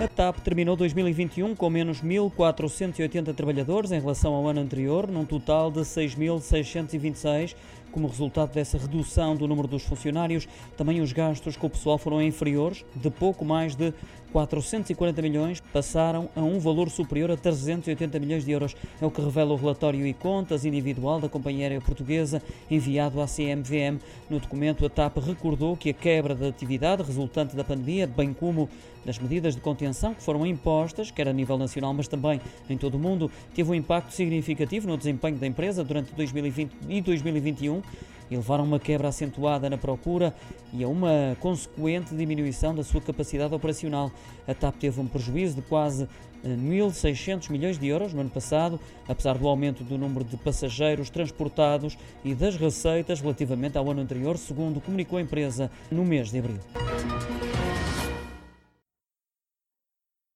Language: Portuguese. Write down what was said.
A TAP terminou 2021 com menos 1.480 trabalhadores em relação ao ano anterior, num total de 6.626. Como resultado dessa redução do número dos funcionários, também os gastos com o pessoal foram inferiores, de pouco mais de 440 milhões, passaram a um valor superior a 380 milhões de euros. É o que revela o relatório e contas individual da companhia aérea portuguesa enviado à CMVM. No documento, a TAP recordou que a quebra da atividade resultante da pandemia, bem como das medidas de contenção que foram impostas, quer a nível nacional, mas também em todo o mundo, teve um impacto significativo no desempenho da empresa durante 2020 e 2021 e levaram uma quebra acentuada na procura e a uma consequente diminuição da sua capacidade operacional. A TAP teve um prejuízo de quase 1.600 milhões de euros no ano passado, apesar do aumento do número de passageiros transportados e das receitas relativamente ao ano anterior, segundo comunicou a empresa no mês de abril.